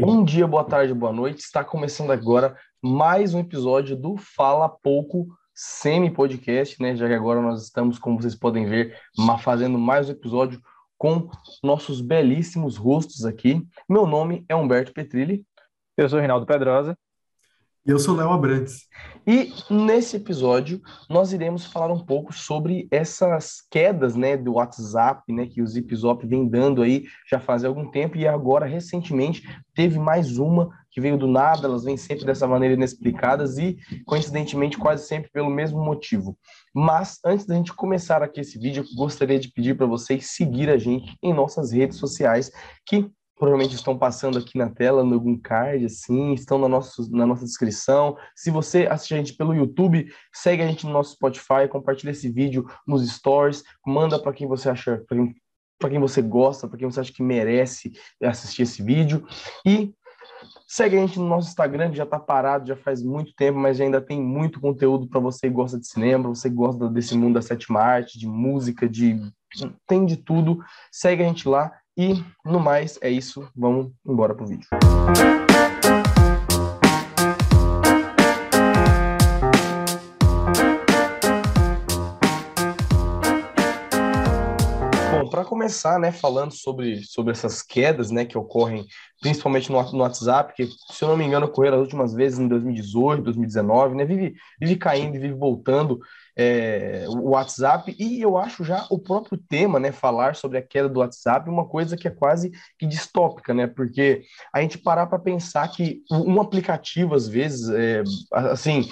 Bom dia, boa tarde, boa noite. Está começando agora mais um episódio do Fala Pouco semi-podcast, né? Já que agora nós estamos, como vocês podem ver, fazendo mais um episódio com nossos belíssimos rostos aqui. Meu nome é Humberto Petrilli. Eu sou Reinaldo Pedrosa. Eu sou Léo Abrantes. E nesse episódio nós iremos falar um pouco sobre essas quedas, né, do WhatsApp, né, que o Zipzop vem dando aí já faz algum tempo e agora recentemente teve mais uma que veio do nada, elas vêm sempre dessa maneira inexplicadas e coincidentemente quase sempre pelo mesmo motivo. Mas antes da gente começar aqui esse vídeo, gostaria de pedir para vocês seguir a gente em nossas redes sociais, que provavelmente estão passando aqui na tela, no algum card, assim, estão na, nosso, na nossa descrição. Se você assiste a gente pelo YouTube, segue a gente no nosso Spotify, compartilha esse vídeo nos stories, manda para quem você acha, para quem, quem você gosta, para quem você acha que merece assistir esse vídeo. E segue a gente no nosso Instagram, que já está parado, já faz muito tempo, mas ainda tem muito conteúdo para você que gosta de cinema, você que gosta desse mundo da sétima arte, de música, de tem de tudo. Segue a gente lá e no mais é isso. Vamos embora pro vídeo. Bom, para começar, né, falando sobre, sobre essas quedas, né, que ocorrem principalmente no, no WhatsApp, que, se eu não me engano, ocorreram as últimas vezes em 2018, 2019, né, vive, vive caindo e vive voltando é, o WhatsApp, e eu acho já o próprio tema, né, falar sobre a queda do WhatsApp, uma coisa que é quase que distópica, né, porque a gente parar para pensar que um aplicativo, às vezes, é, assim,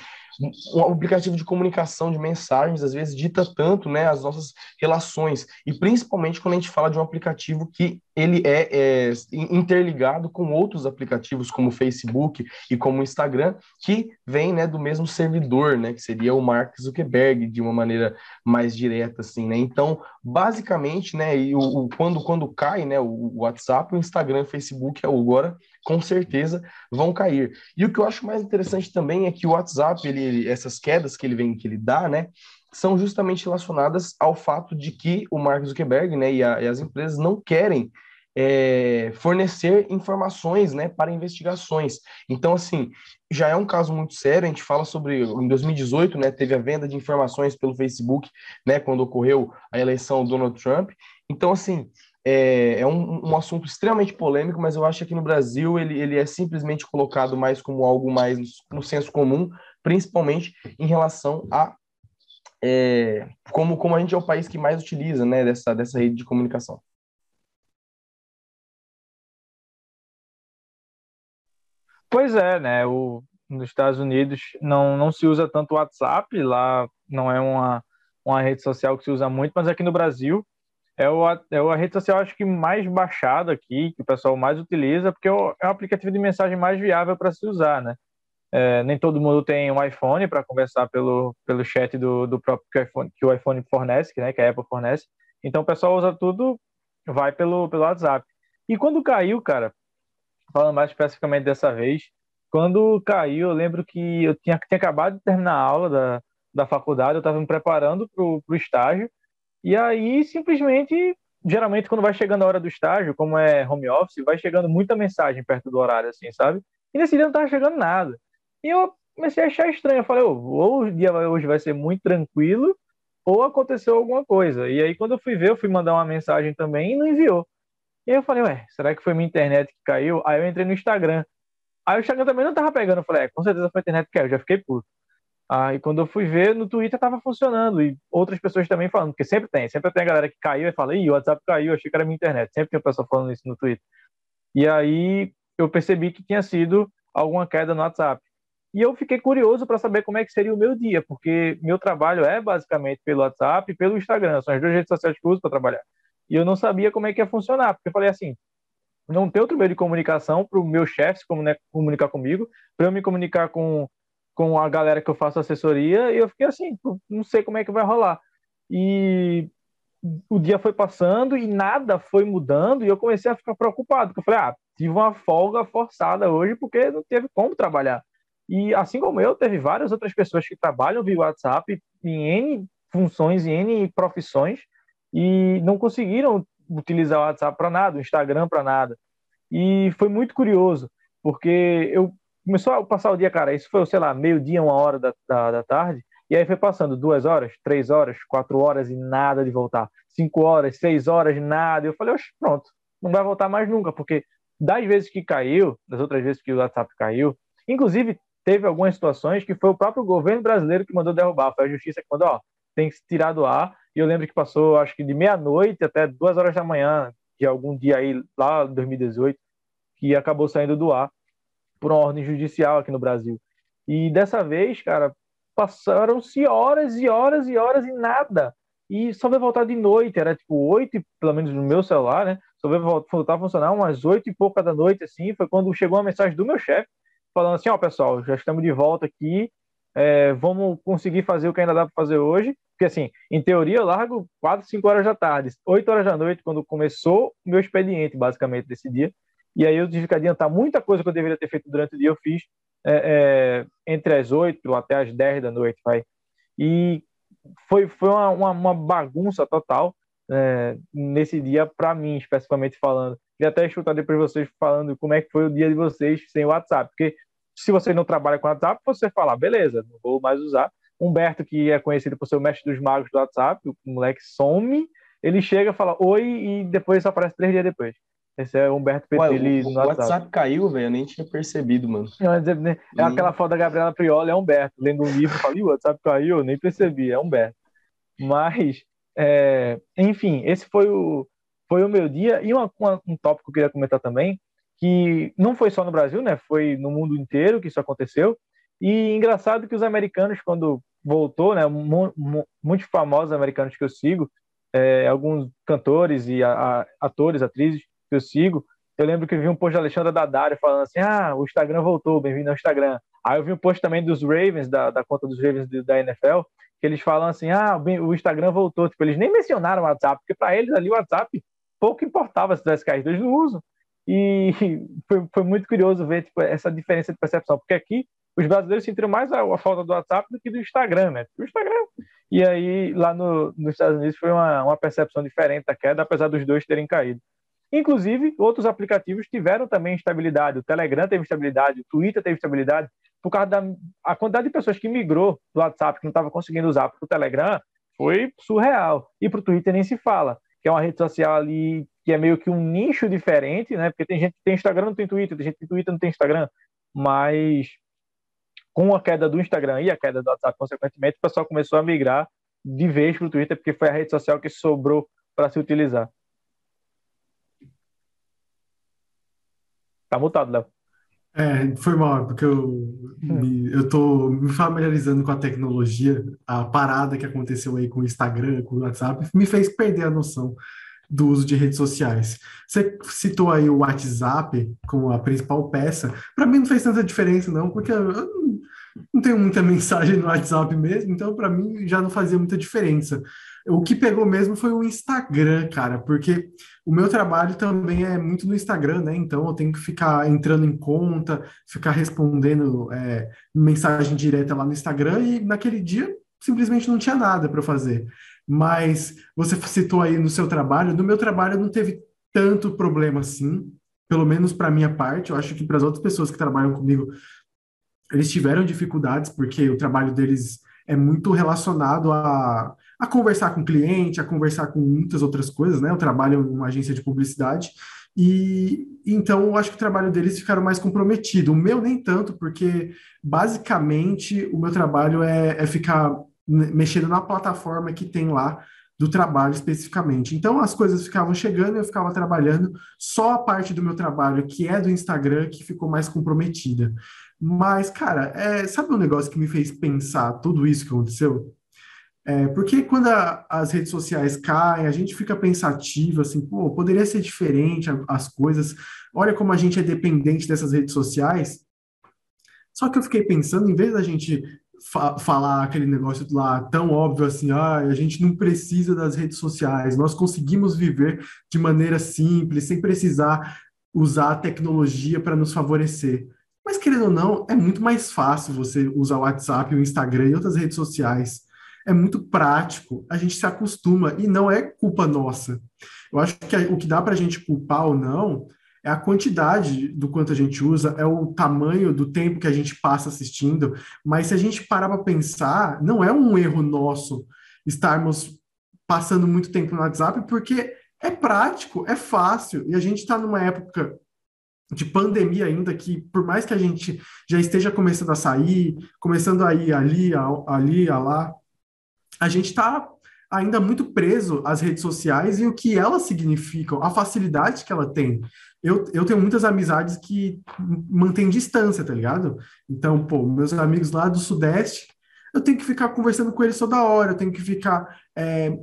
um aplicativo de comunicação de mensagens às vezes dita tanto né, as nossas relações. E principalmente quando a gente fala de um aplicativo que ele é, é, interligado com outros aplicativos como Facebook e como Instagram, que vem né, do mesmo servidor, né, que seria o Mark Zuckerberg, de uma maneira mais direta, assim, né? Então, basicamente, né, o, o quando, quando cai né, o WhatsApp, o Instagram e o Facebook agora, com certeza, vão cair. E o que eu acho mais interessante também é que o WhatsApp, ele essas quedas que ele vem, que ele dá, né, são justamente relacionadas ao fato de que o Mark Zuckerberg né, e, a, e as empresas não querem é, fornecer informações né, para investigações. Então, assim, já é um caso muito sério. A gente fala sobre, em 2018, né, teve a venda de informações pelo Facebook, né, quando ocorreu a eleição do Donald Trump. Então, assim, é, é um, um, assunto extremamente polêmico, mas eu acho que no Brasil ele, ele é simplesmente colocado mais como algo mais no, no senso comum, principalmente em relação a é, como, como a gente é o país que mais utiliza né, dessa, dessa rede de comunicação. Pois é, né? O, nos Estados Unidos não, não se usa tanto o WhatsApp, lá não é uma, uma rede social que se usa muito, mas aqui no Brasil é, o, é a rede social acho que mais baixada aqui, que o pessoal mais utiliza, porque é o, é o aplicativo de mensagem mais viável para se usar, né? É, nem todo mundo tem um iPhone para conversar pelo, pelo chat do, do próprio que o, iPhone, que o iPhone fornece, né, que a Apple fornece. Então o pessoal usa tudo, vai pelo, pelo WhatsApp. E quando caiu, cara, falando mais especificamente dessa vez, quando caiu, eu lembro que eu tinha, tinha acabado de terminar a aula da, da faculdade, eu estava me preparando para o estágio, e aí simplesmente, geralmente quando vai chegando a hora do estágio, como é home office, vai chegando muita mensagem perto do horário, assim, sabe? E nesse dia não estava chegando nada. E eu comecei a achar estranho. Eu falei, oh, ou o dia hoje vai ser muito tranquilo, ou aconteceu alguma coisa. E aí, quando eu fui ver, eu fui mandar uma mensagem também e não enviou. E aí eu falei, ué, será que foi minha internet que caiu? Aí eu entrei no Instagram. Aí o Instagram também não tava pegando. Eu falei, é, com certeza foi a internet que caiu. Já fiquei puto. Aí quando eu fui ver, no Twitter tava funcionando. E outras pessoas também falando, porque sempre tem. Sempre tem a galera que caiu e fala, ih, o WhatsApp caiu, achei que era minha internet. Sempre tem uma pessoa falando isso no Twitter. E aí eu percebi que tinha sido alguma queda no WhatsApp. E eu fiquei curioso para saber como é que seria o meu dia, porque meu trabalho é basicamente pelo WhatsApp e pelo Instagram, são as duas redes sociais que eu uso para trabalhar. E eu não sabia como é que ia funcionar, porque eu falei assim, não tem outro meio de comunicação para o meu chefe né, comunicar comigo, para eu me comunicar com, com a galera que eu faço assessoria, e eu fiquei assim, não sei como é que vai rolar. E o dia foi passando e nada foi mudando, e eu comecei a ficar preocupado, porque eu falei, ah, tive uma folga forçada hoje porque não teve como trabalhar. E assim como eu, teve várias outras pessoas que trabalham via WhatsApp em N funções, em N profissões, e não conseguiram utilizar o WhatsApp para nada, o Instagram para nada. E foi muito curioso, porque eu começou a passar o dia, cara, isso foi, sei lá, meio-dia, uma hora da, da, da, tarde, e aí foi passando duas horas, três horas, quatro horas e nada de voltar. Cinco horas, seis horas, nada. Eu falei, oxe, pronto, não vai voltar mais nunca, porque das vezes que caiu, das outras vezes que o WhatsApp caiu, inclusive teve algumas situações que foi o próprio governo brasileiro que mandou derrubar, foi a justiça que mandou, ó, tem que se tirar do ar. E eu lembro que passou, acho que de meia-noite até duas horas da manhã de algum dia aí, lá em 2018, que acabou saindo do ar por uma ordem judicial aqui no Brasil. E dessa vez, cara, passaram-se horas e horas e horas e nada. E só vai voltar de noite, era tipo oito, pelo menos no meu celular, né? Só vai voltar a funcionar umas oito e pouca da noite, assim. Foi quando chegou uma mensagem do meu chefe, falando assim: Ó, pessoal, já estamos de volta aqui, é, vamos conseguir fazer o que ainda dá para fazer hoje. Porque, assim, em teoria, eu largo quatro, cinco horas da tarde, oito horas da noite, quando começou o meu expediente, basicamente, desse dia. E aí eu tive que adiantar muita coisa que eu deveria ter feito durante o dia, eu fiz é, é, entre as 8 até as 10 da noite, vai. E foi, foi uma, uma, uma bagunça total é, nesse dia, para mim, especificamente falando. E até escutar depois vocês falando como é que foi o dia de vocês sem o WhatsApp, porque se você não trabalha com WhatsApp, você fala, beleza, não vou mais usar. Humberto, que é conhecido por ser o mestre dos magos do WhatsApp, o moleque some, ele chega, fala oi e depois aparece três dias depois. Esse é o Humberto Petelli no WhatsApp. O WhatsApp caiu, velho, eu nem tinha percebido, mano. Né, é aquela foto da Gabriela Prioli, é Humberto, lendo um livro, falei, o WhatsApp caiu, eu nem percebi, é Humberto. Mas, é, enfim, esse foi o, foi o meu dia. E uma, uma, um tópico que eu queria comentar também, que não foi só no Brasil, né? Foi no mundo inteiro que isso aconteceu. E engraçado que os americanos, quando voltou, né? Muitos famosos americanos que eu sigo, é, alguns cantores e a, a, atores, atrizes, que eu sigo, eu lembro que eu vi um post da Alexandra Daddario falando assim: ah, o Instagram voltou, bem-vindo ao Instagram. Aí eu vi um post também dos Ravens, da, da conta dos Ravens da NFL, que eles falam assim: ah, o Instagram voltou. Tipo, eles nem mencionaram o WhatsApp, porque para eles ali o WhatsApp pouco importava se tivesse caído, eles não usam. E foi, foi muito curioso ver tipo, essa diferença de percepção, porque aqui os brasileiros sentiram mais a, a, falta do WhatsApp do que do Instagram, né? O Instagram. E aí, lá no, nos Estados Unidos, foi uma, uma percepção diferente da queda, apesar dos dois terem caído. Inclusive, outros aplicativos tiveram também estabilidade. O Telegram teve estabilidade, o Twitter teve estabilidade, por causa da a quantidade de pessoas que migrou do WhatsApp, que não estava conseguindo usar para o Telegram, foi surreal. E para o Twitter nem se fala, que é uma rede social ali que é meio que um nicho diferente, né? Porque tem gente que tem Instagram, não tem Twitter, tem gente que tem Twitter, não tem Instagram. Mas com a queda do Instagram e a queda do WhatsApp, consequentemente, o pessoal começou a migrar de vez para o Twitter, porque foi a rede social que sobrou para se utilizar. Tá mutado, Léo. É, foi mal, porque eu, me, eu tô me familiarizando com a tecnologia, a parada que aconteceu aí com o Instagram, com o WhatsApp, me fez perder a noção do uso de redes sociais. Você citou aí o WhatsApp como a principal peça. Para mim não fez tanta diferença, não, porque eu não, não tenho muita mensagem no WhatsApp mesmo, então para mim já não fazia muita diferença. O que pegou mesmo foi o Instagram, cara, porque o meu trabalho também é muito no Instagram, né? Então eu tenho que ficar entrando em conta, ficar respondendo é, mensagem direta lá no Instagram e naquele dia simplesmente não tinha nada para fazer. Mas você citou aí no seu trabalho, no meu trabalho não teve tanto problema assim, pelo menos para minha parte. Eu acho que para as outras pessoas que trabalham comigo, eles tiveram dificuldades porque o trabalho deles é muito relacionado a a conversar com o cliente, a conversar com muitas outras coisas, né? Eu trabalho em uma agência de publicidade e então eu acho que o trabalho deles ficaram mais comprometido. O meu nem tanto, porque basicamente o meu trabalho é, é ficar mexendo na plataforma que tem lá do trabalho especificamente. Então as coisas ficavam chegando, eu ficava trabalhando, só a parte do meu trabalho que é do Instagram que ficou mais comprometida. Mas, cara, é, sabe um negócio que me fez pensar tudo isso que aconteceu? É, porque quando a, as redes sociais caem, a gente fica pensativo, assim, pô, poderia ser diferente as coisas. Olha como a gente é dependente dessas redes sociais. Só que eu fiquei pensando, em vez da gente fa falar aquele negócio lá tão óbvio assim, ah, a gente não precisa das redes sociais, nós conseguimos viver de maneira simples, sem precisar usar a tecnologia para nos favorecer. Mas, querendo ou não, é muito mais fácil você usar o WhatsApp, o Instagram e outras redes sociais é muito prático, a gente se acostuma e não é culpa nossa. Eu acho que o que dá para a gente culpar ou não é a quantidade do quanto a gente usa, é o tamanho do tempo que a gente passa assistindo, mas se a gente parar para pensar, não é um erro nosso estarmos passando muito tempo no WhatsApp, porque é prático, é fácil, e a gente está numa época de pandemia ainda que por mais que a gente já esteja começando a sair, começando a ir ali, a, ali, a lá, a gente está ainda muito preso às redes sociais e o que elas significam, a facilidade que ela tem. Eu, eu tenho muitas amizades que mantêm distância, tá ligado? Então, pô, meus amigos lá do Sudeste, eu tenho que ficar conversando com eles toda hora, eu tenho que ficar é,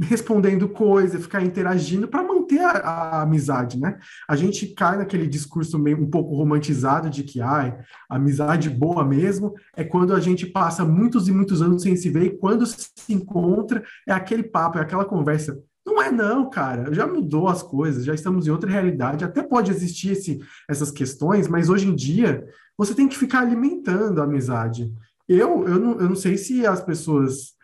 respondendo coisa, ficar interagindo para manter a, a, amizade, né? A gente cai naquele discurso meio um pouco romantizado de que ai, amizade boa mesmo é quando a gente passa muitos e muitos anos sem se ver e quando se encontra é aquele papo, é aquela conversa. Não é não, cara. Já mudou as coisas, já estamos em outra realidade. Até pode existir esse, essas questões, mas hoje em dia você tem que ficar alimentando a amizade. Eu, eu, não, eu não sei se as pessoas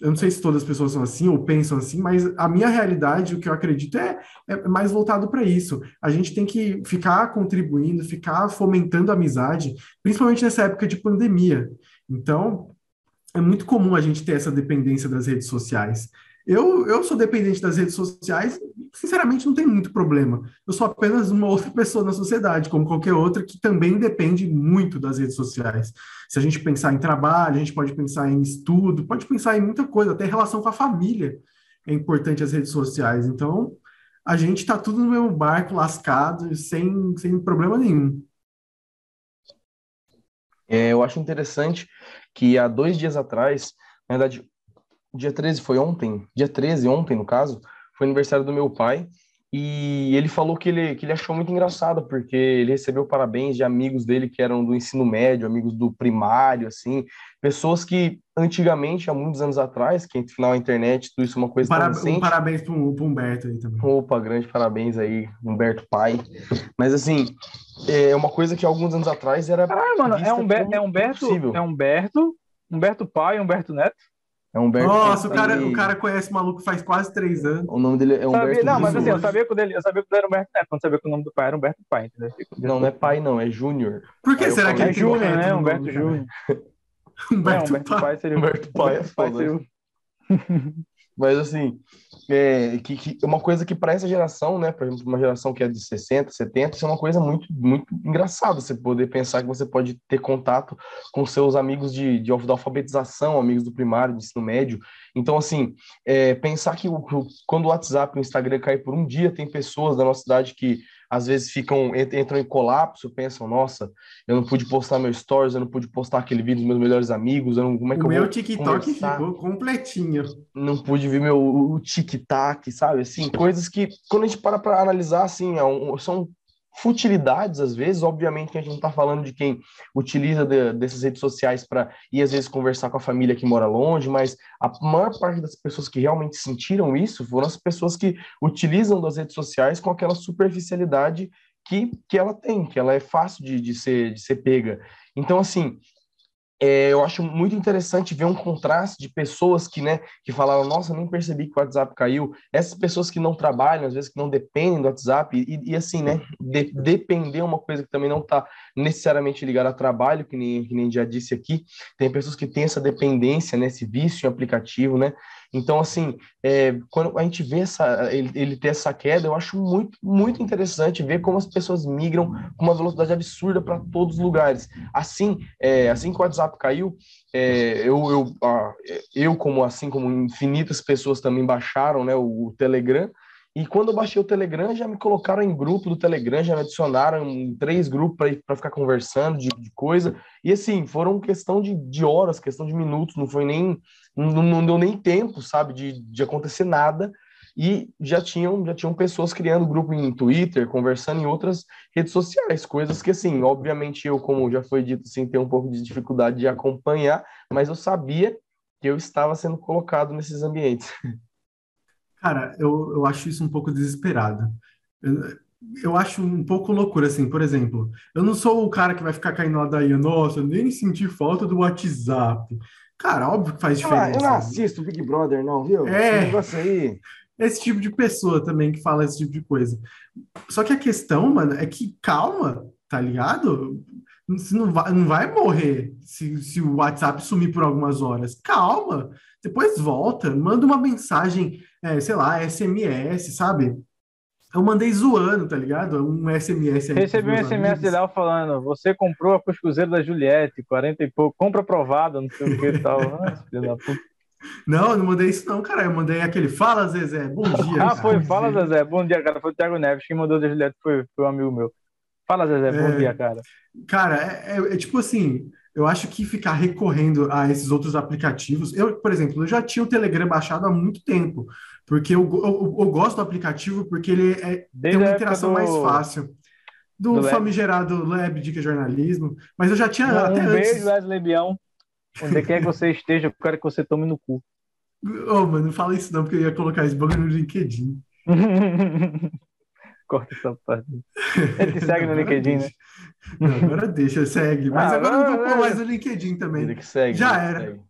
eu não sei se todas as pessoas são assim ou pensam assim, mas a minha realidade, o que eu acredito, é, é mais voltado para isso. A gente tem que ficar contribuindo, ficar fomentando a amizade, principalmente nessa época de pandemia. Então, é muito comum a gente ter essa dependência das redes sociais. Eu, eu sou dependente das redes sociais, sinceramente não tem muito problema. Eu sou apenas uma outra pessoa na sociedade, como qualquer outra, que também depende muito das redes sociais. Se a gente pensar em trabalho, a gente pode pensar em estudo, pode pensar em muita coisa, até relação com a família é importante as redes sociais. Então, a gente está tudo no mesmo barco, lascado, sem, sem problema nenhum. É, eu acho interessante que há dois dias atrás, na verdade, dia 13 foi ontem, dia 13, ontem no caso, foi aniversário do meu pai, e ele falou que ele, que ele achou muito engraçado, porque ele recebeu parabéns de amigos dele que eram do ensino médio, amigos do primário, assim, pessoas que antigamente, há muitos anos atrás, que final a internet, tudo isso é uma coisa Para, Um parabéns para o Humberto aí também. Opa, grande parabéns aí, Humberto pai. Mas assim, é uma coisa que alguns anos atrás era. Caralho, mano, é, Humber, é Humberto, é Humberto, Humberto pai, Humberto Neto? É Humberto. Nossa, o cara, o cara conhece o maluco faz quase três anos. O nome dele é Humberto. Sabia, não, mas assim, eu sabia que o dele, eu sabia que era Humberto Neto, não sabia que o nome do pai era Humberto Pai, entendeu? Não, não é pai, não, é Júnior. Por que Aí será que é Júnior, né? Humberto Júnior. Humberto, Humberto Pai. pai seria Humberto Pai é foda. Mas assim, é, que, que uma coisa que para essa geração, né, por exemplo, uma geração que é de 60, 70, isso é uma coisa muito, muito engraçada, você poder pensar que você pode ter contato com seus amigos de, de, alfabetização, amigos do primário, de ensino médio. Então, assim, é, pensar que o, quando o WhatsApp e o Instagram caem por um dia, tem pessoas da nossa cidade que às vezes ficam entram em colapso, pensam, nossa, eu não pude postar meus stories, eu não pude postar aquele vídeo dos meus melhores amigos, eu não, como é que o eu meu TikTok conversar? ficou completinho. Não pude ver meu o TikTok, sabe? Assim, coisas que quando a gente para para analisar assim, é um, são futilidades, às vezes, obviamente que a gente não está falando de quem utiliza de, dessas redes sociais para ir, às vezes, conversar com a família que mora longe, mas a maior parte das pessoas que realmente sentiram isso foram as pessoas que utilizam das redes sociais com aquela superficialidade que, que ela tem, que ela é fácil de, de, ser, de ser pega. Então, assim, é, eu acho muito interessante ver um contraste de pessoas que, né, que falaram, nossa, nem percebi que o WhatsApp caiu. Essas pessoas que não trabalham, às vezes que não dependem do WhatsApp, e, e assim, né, de, depender é uma coisa que também não está necessariamente ligada a trabalho, que nem, que nem já disse aqui. Tem pessoas que têm essa dependência, né, esse vício em aplicativo, né? Então, assim, é, quando a gente vê essa, ele, ele ter essa queda, eu acho muito, muito interessante ver como as pessoas migram com uma velocidade absurda para todos os lugares. Assim, é, assim que o WhatsApp caiu, é, eu, eu, eu, como assim como infinitas pessoas também baixaram né, o, o Telegram, e quando eu baixei o Telegram, já me colocaram em grupo do Telegram, já me adicionaram em três grupos para ficar conversando de, de, coisa. E assim, foram questão de, de horas, questão de minutos, não foi nem. Não, não deu nem tempo, sabe, de, de acontecer nada. E já tinham, já tinham pessoas criando grupo em Twitter, conversando em outras redes sociais, coisas que, assim, obviamente eu, como já foi dito, assim, tenho um pouco de dificuldade de acompanhar, mas eu sabia que eu estava sendo colocado nesses ambientes. Cara, eu, eu acho isso um pouco desesperado. Eu, eu acho um pouco loucura, assim, por exemplo, eu não sou o cara que vai ficar caindo lá daí, nossa, nem senti falta do WhatsApp. Cara, óbvio que faz diferença. Eu não assisto Big Brother, não, viu? É. Esse negócio aí. esse tipo de pessoa também que fala esse tipo de coisa. Só que a questão, mano, é que calma, tá ligado? Você não vai, não vai morrer se, se o WhatsApp sumir por algumas horas. Calma, depois volta, manda uma mensagem, é, sei lá, SMS, sabe? Eu mandei zoando, tá ligado? Um SMS aí. Recebi um SMS de Léo falando: você comprou a cuscuzeira da Juliette, 40 e pouco, compra aprovada, não sei o que e tal. Nossa, filho da puta. Não, não mandei isso não, cara. Eu mandei aquele Fala, Zezé, bom dia. ah, foi, fala, Zezé, bom dia, cara. Foi o Thiago Neves. Quem mandou da Juliette foi, foi um amigo meu. Fala, Zezé, bom é, dia, cara. Cara, é, é, é, tipo assim, eu acho que ficar recorrendo a esses outros aplicativos. Eu, por exemplo, eu já tinha o Telegram baixado há muito tempo, porque eu, eu, eu gosto do aplicativo porque ele é, tem uma interação do... mais fácil. Do, do famigerado Lab Dica Jornalismo, mas eu já tinha um, até um antes. beijo, Wesley Bião. Onde quer que você esteja, eu quero que você tome no cu. Ô, oh, mano, não fala isso não, porque eu ia colocar esse bagulho no LinkedIn. Corta essa parte. Ele te segue no LinkedIn, deixa. né? Não, agora deixa, segue. Mas ah, agora eu não vou pôr mais no LinkedIn também. Vida que segue. Já era. Segue.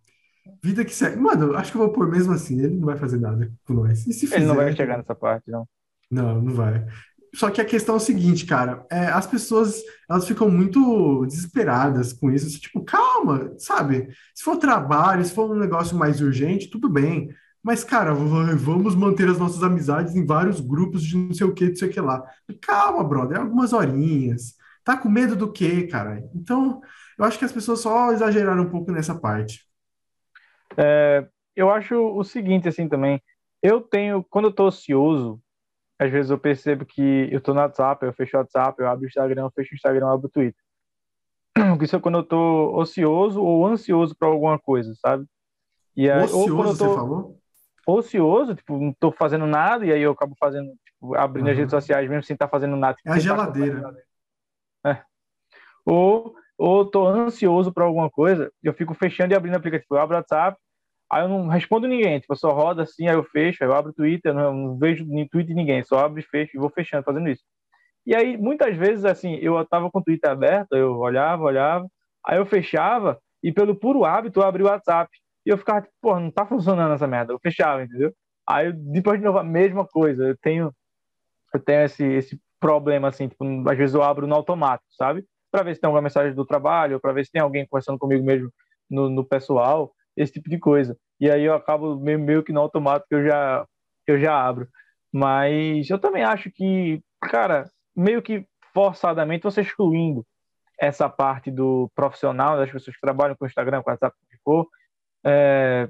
Vida que segue. Mano, acho que eu vou pôr mesmo assim. Ele não vai fazer nada com nós. E se fizer, ele não vai chegar nessa parte, não. Não, não vai. Só que a questão é o seguinte, cara, é, as pessoas elas ficam muito desesperadas com isso. Tipo, calma, sabe? Se for trabalho, se for um negócio mais urgente, tudo bem. Mas, cara, vamos manter as nossas amizades em vários grupos de não sei o que, não sei o que lá. Calma, brother, é algumas horinhas. Tá com medo do quê, cara? Então, eu acho que as pessoas só exageraram um pouco nessa parte. É, eu acho o seguinte, assim, também. Eu tenho, quando eu tô ocioso, às vezes eu percebo que eu tô no WhatsApp, eu fecho o WhatsApp, eu abro o Instagram, eu fecho o Instagram, eu abro o Twitter. Isso é quando eu tô ocioso ou ansioso para alguma coisa, sabe? E aí, ocioso, ou tô... você falou? Ocioso, tipo, não tô fazendo nada, e aí eu acabo fazendo, tipo, abrindo uhum. as redes sociais mesmo sem estar tá fazendo nada. é a geladeira. É. Ou, ou tô ansioso para alguma coisa, eu fico fechando e abrindo o aplicativo. Eu abro o WhatsApp, Aí eu não respondo ninguém, tipo, eu só rodo assim, aí eu fecho, aí eu abro o Twitter, não, não vejo nem Twitter de ninguém, só abro e fecho e vou fechando, fazendo isso. E aí, muitas vezes, assim, eu tava com o Twitter aberto, eu olhava, olhava, aí eu fechava e pelo puro hábito eu abri o WhatsApp. E eu ficava, tipo, pô, não tá funcionando essa merda. Eu fechava, entendeu? Aí, depois de novo, a mesma coisa. Eu tenho, eu tenho esse, esse problema, assim, tipo, às vezes eu abro no automático, sabe? Para ver se tem alguma mensagem do trabalho, para ver se tem alguém conversando comigo mesmo no, no pessoal esse tipo de coisa. E aí eu acabo meio, meio que no automático eu já, eu já abro. Mas eu também acho que, cara, meio que forçadamente você excluindo essa parte do profissional, das pessoas que trabalham com Instagram, com WhatsApp, o que for, é,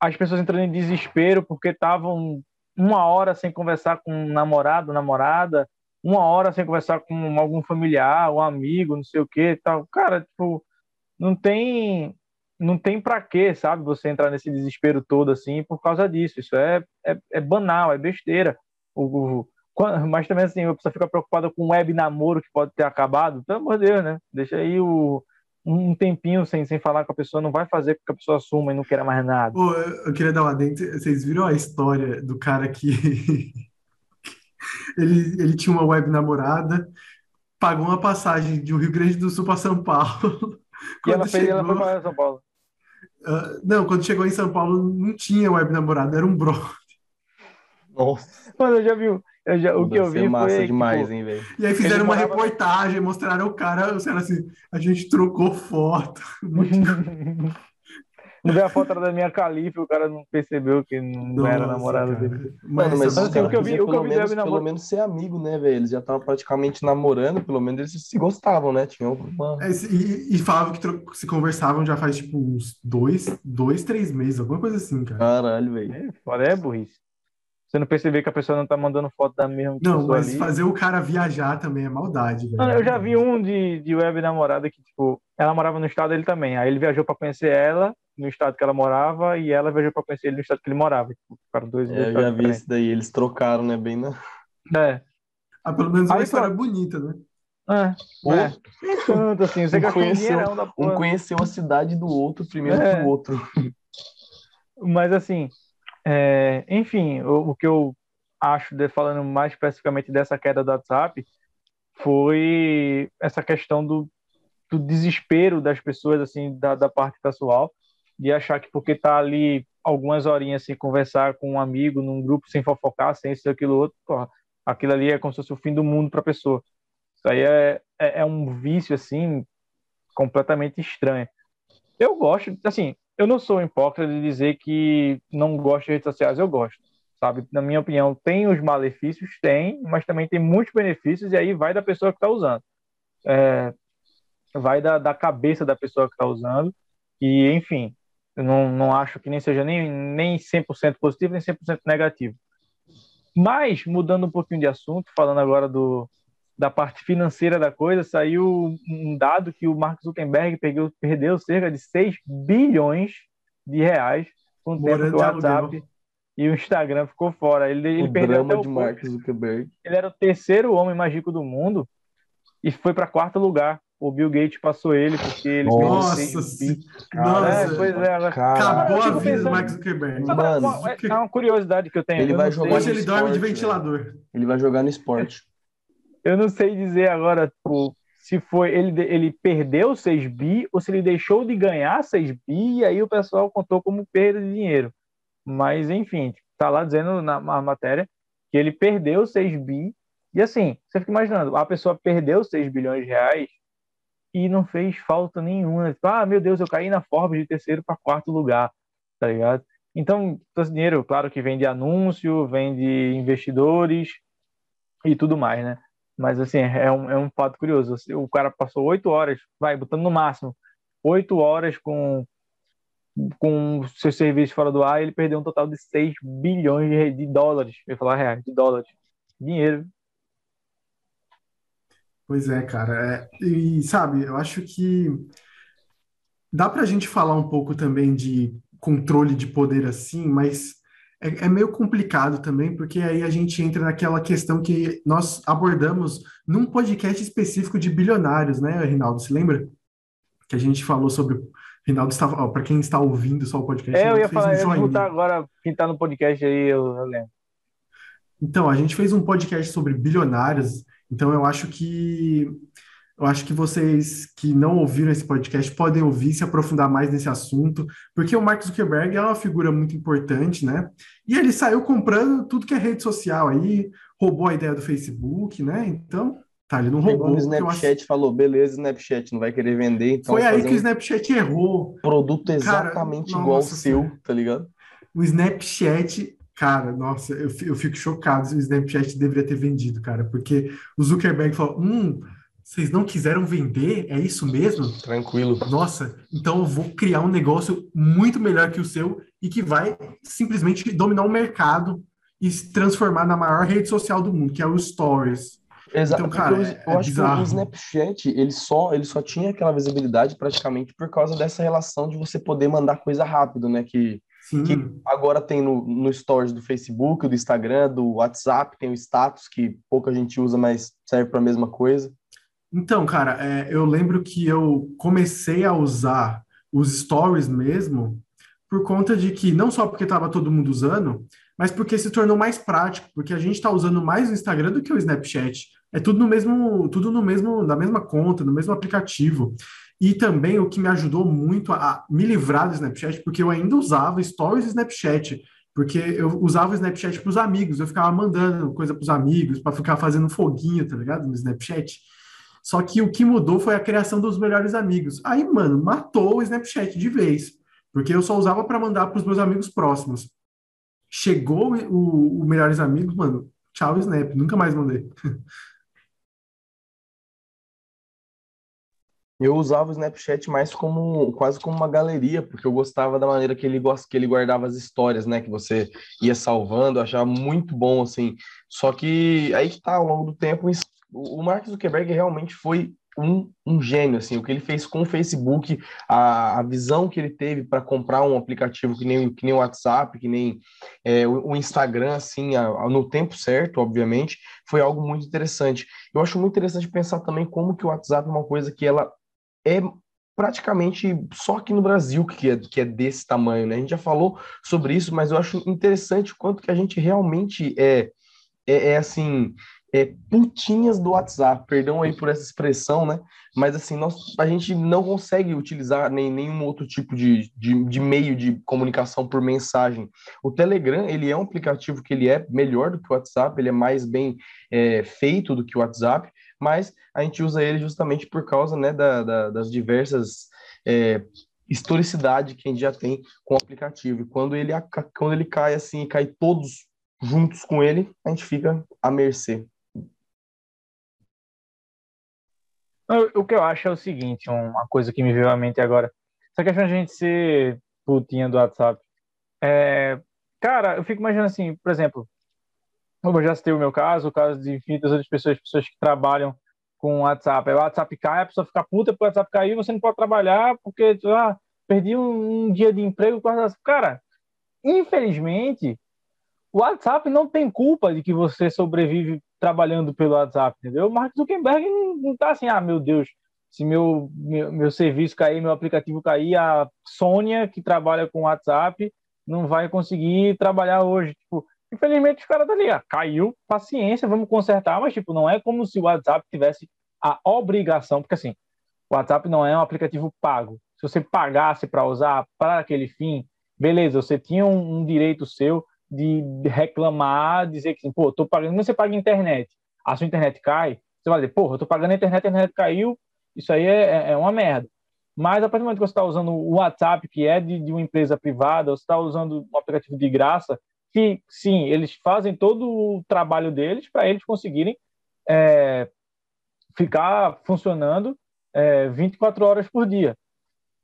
as pessoas entrando em desespero porque estavam uma hora sem conversar com um namorado, namorada, uma hora sem conversar com algum familiar, um amigo, não sei o que, tal. Cara, tipo, não tem não tem para quê, sabe, você entrar nesse desespero todo assim por causa disso. Isso é, é, é banal, é besteira. O, o, mas também assim, a pessoa fica preocupada com um web namoro que pode ter acabado. Pelo amor de Deus, né? Deixa aí o, um tempinho sem, sem falar com a pessoa, não vai fazer com que a pessoa assuma e não queira mais nada. Pô, eu queria dar uma dentro. Vocês viram a história do cara que ele, ele tinha uma web namorada, pagou uma passagem de um Rio Grande do Sul para São Paulo. E ela, fez, chegou... ela foi para São Paulo. Uh, não, quando chegou em São Paulo não tinha web namorado, era um bro. Nossa. Mano, eu já vi. Eu já, o que eu vi massa foi. demais, tipo, hein, velho? E aí fizeram uma morava... reportagem, mostraram o cara, os assim, a gente trocou foto. Não veio a foto da minha califa, o cara não percebeu que não Nossa, era namorada dele. Mano, mas assim, o que eu vi, o que eu vi menos, pelo menos ser amigo, né, velho? Eles já estavam praticamente namorando, pelo menos eles se gostavam, né? Tinham uma... É, e, e falavam que se conversavam já faz tipo uns dois, dois, três meses, alguma coisa assim, cara. Caralho, velho. É, fora é burrice. Você não perceber que a pessoa não tá mandando foto da mesma Não, mas ali. fazer o cara viajar também é maldade, velho. eu já vi um de, de web namorada que, tipo, ela morava no estado dele também. Aí ele viajou para conhecer ela no estado que ela morava e ela viajou para conhecer ele no estado que ele morava. Tipo, ficaram dois, é, eu já vi isso daí, eles trocaram, né? Bem na. É. Ah, pelo menos é uma Aí, história bonita, né? É, Pô, é. tanto assim, você um conheceu, um conheceu a cidade do outro primeiro é. que o outro. Mas assim, é, enfim, o, o, que eu acho, de, falando mais especificamente dessa queda do WhatsApp, foi essa questão do, do desespero das pessoas, assim, da, da parte pessoal, de achar que porque tá ali algumas horinhas sem conversar com um amigo, num grupo, sem fofocar, sem isso, aquilo, outro, porra, aquilo ali é como se fosse o fim do mundo para a pessoa. Isso aí é, é, é, um vício, assim, completamente estranho. Eu gosto, assim, eu não sou hipócrita de dizer que não gosto de redes sociais, eu gosto, sabe? Na minha opinião, tem os malefícios, tem, mas também tem muitos benefícios, e aí vai da pessoa que está usando. É, vai da, da cabeça da pessoa que está usando, e enfim, eu não, não acho que nem seja nem, nem 100% positivo, nem 100% negativo. Mas, mudando um pouquinho de assunto, falando agora do, da parte financeira da coisa, saiu um dado que o Mark Zuckerberg perdeu, perdeu cerca de 6 bilhões de reais com o tempo do WhatsApp e o Instagram ficou fora. Ele, ele o perdeu drama de Mark Zuckerberg. Ele era o terceiro homem mais rico do mundo e foi para quarto lugar o Bill Gates passou ele porque ele Nossa, sim. Nossa. É, pois é, acabou a vida do Mark Zuckerberg. Mano, é, é uma curiosidade que eu tenho. Ele eu vai jogar Hoje ele dorme de ventilador. Ele vai jogar no esporte. Eu não sei dizer agora tipo, se foi ele, ele perdeu 6 bi ou se ele deixou de ganhar 6 bi e aí o pessoal contou como perda de dinheiro. Mas enfim, tá lá dizendo na, na matéria que ele perdeu 6 bi e assim, você fica imaginando, a pessoa perdeu 6 bilhões de reais e não fez falta nenhuma. Tipo, ah, meu Deus, eu caí na Forbes de terceiro para quarto lugar, tá ligado? Então, esse dinheiro, claro que vem de anúncio, vem de investidores e tudo mais, né? Mas, assim, é um, é um fato curioso. O cara passou oito horas, vai, botando no máximo, oito horas com com seus serviços fora do ar, ele perdeu um total de 6 bilhões de, de dólares, eu ia falar reais, de dólares. Dinheiro, Pois é, cara. É, e sabe, eu acho que dá para a gente falar um pouco também de controle de poder assim, mas é, é, meio complicado também, porque aí a gente entra naquela questão que nós abordamos num podcast específico de bilionários, né, Rinaldo? Se lembra? Que a gente falou sobre. Rinaldo estava. Para quem está ouvindo só o podcast. É, eu ia falar, um eu ia agora, quem está no podcast aí, eu, eu lembro. Então, a gente fez um podcast sobre bilionários então eu acho que eu acho que vocês que não ouviram esse podcast podem ouvir, se aprofundar mais nesse assunto, porque o Mark Zuckerberg é uma figura muito importante, né? E ele saiu comprando tudo que é rede social aí, roubou a ideia do Facebook, né? Então, tá, ele não roubou. o Snapchat acho... falou, beleza, Snapchat não vai querer vender, então Foi aí que um o Snapchat errou. Produto exatamente Cara, igual ao seu, tá ligado? O Snapchat Cara, nossa, eu, eu fico chocado se o Snapchat deveria ter vendido, cara, porque o Zuckerberg falou: hum, vocês não quiseram vender? É isso mesmo? Tranquilo. Nossa, então eu vou criar um negócio muito melhor que o seu e que vai simplesmente dominar o mercado e se transformar na maior rede social do mundo, que é o Stories. Exato. Então, cara, eu, eu é acho bizarro. que o Snapchat ele só, ele só tinha aquela visibilidade praticamente por causa dessa relação de você poder mandar coisa rápido, né? Que Sim. que agora tem no, no Stories do Facebook, do Instagram, do WhatsApp, tem o status, que pouca gente usa, mas serve para a mesma coisa. Então, cara, é, eu lembro que eu comecei a usar os stories mesmo por conta de que, não só porque estava todo mundo usando, mas porque se tornou mais prático, porque a gente está usando mais o Instagram do que o Snapchat. É tudo no mesmo, tudo no mesmo, na mesma conta, no mesmo aplicativo. E também o que me ajudou muito a me livrar do Snapchat, porque eu ainda usava stories do Snapchat, porque eu usava o Snapchat para os amigos, eu ficava mandando coisa para os amigos, para ficar fazendo foguinho, tá ligado? No Snapchat. Só que o que mudou foi a criação dos melhores amigos. Aí, mano, matou o Snapchat de vez, porque eu só usava para mandar para os meus amigos próximos. Chegou o, o Melhores Amigos, mano, tchau, Snap, nunca mais mandei. Eu usava o Snapchat mais como quase como uma galeria, porque eu gostava da maneira que ele, que ele guardava as histórias, né? Que você ia salvando, eu achava muito bom, assim. Só que aí que tá, ao longo do tempo, o Mark Zuckerberg realmente foi um, um gênio, assim, o que ele fez com o Facebook, a, a visão que ele teve para comprar um aplicativo que nem, que nem o WhatsApp, que nem é, o, o, Instagram, assim, a, a, no tempo certo, obviamente, foi algo muito interessante. Eu acho muito interessante pensar também como que o WhatsApp é uma coisa que ela é praticamente só aqui no Brasil que é, que é desse tamanho, né? A gente já falou sobre isso, mas eu acho interessante o quanto que a gente realmente é, é, é assim, é, putinhas do WhatsApp, perdão aí por essa expressão, né? Mas assim, nós, a gente não consegue utilizar nem, nenhum outro tipo de, de, de, meio de comunicação por mensagem. O Telegram, ele é um aplicativo que ele é melhor do que o WhatsApp, ele é mais bem é, feito do que o WhatsApp, mas a gente usa ele justamente por causa né, da, da, das diversas é, historicidade que a gente já tem com o aplicativo. E quando ele, quando ele cai assim, cai todos juntos com ele, a gente fica à mercê. O que eu acho é o seguinte, uma coisa que me veio à mente agora. Essa questão de a gente ser putinha do WhatsApp. É, cara, eu fico imaginando assim, por exemplo, eu já citei o meu caso, o caso de infinitas outras pessoas, pessoas que trabalham com o WhatsApp. Aí o WhatsApp cai, a pessoa fica puta porque o WhatsApp caiu, você não pode trabalhar porque ah, perdi um, um dia de emprego com o WhatsApp. Cara, infelizmente, o WhatsApp não tem culpa de que você sobrevive trabalhando pelo WhatsApp, entendeu? O Mark Zuckerberg não, não tá assim, ah, meu Deus, se meu, meu, meu serviço cair, meu aplicativo cair, a Sônia, que trabalha com WhatsApp, não vai conseguir trabalhar hoje. Tipo, infelizmente os caras tá ah, caiu, paciência, vamos consertar, mas tipo, não é como se o WhatsApp tivesse a obrigação, porque assim, o WhatsApp não é um aplicativo pago. Se você pagasse para usar para aquele fim, beleza, você tinha um, um direito seu de reclamar, dizer que, pô, tô pagando, você paga internet, a sua internet cai, você vai dizer, pô, eu tô pagando a internet, a internet caiu, isso aí é, é, é uma merda. Mas a partir do momento que você está usando o WhatsApp, que é de, de uma empresa privada, você está usando um aplicativo de graça, que sim, eles fazem todo o trabalho deles para eles conseguirem é, ficar funcionando é, 24 horas por dia.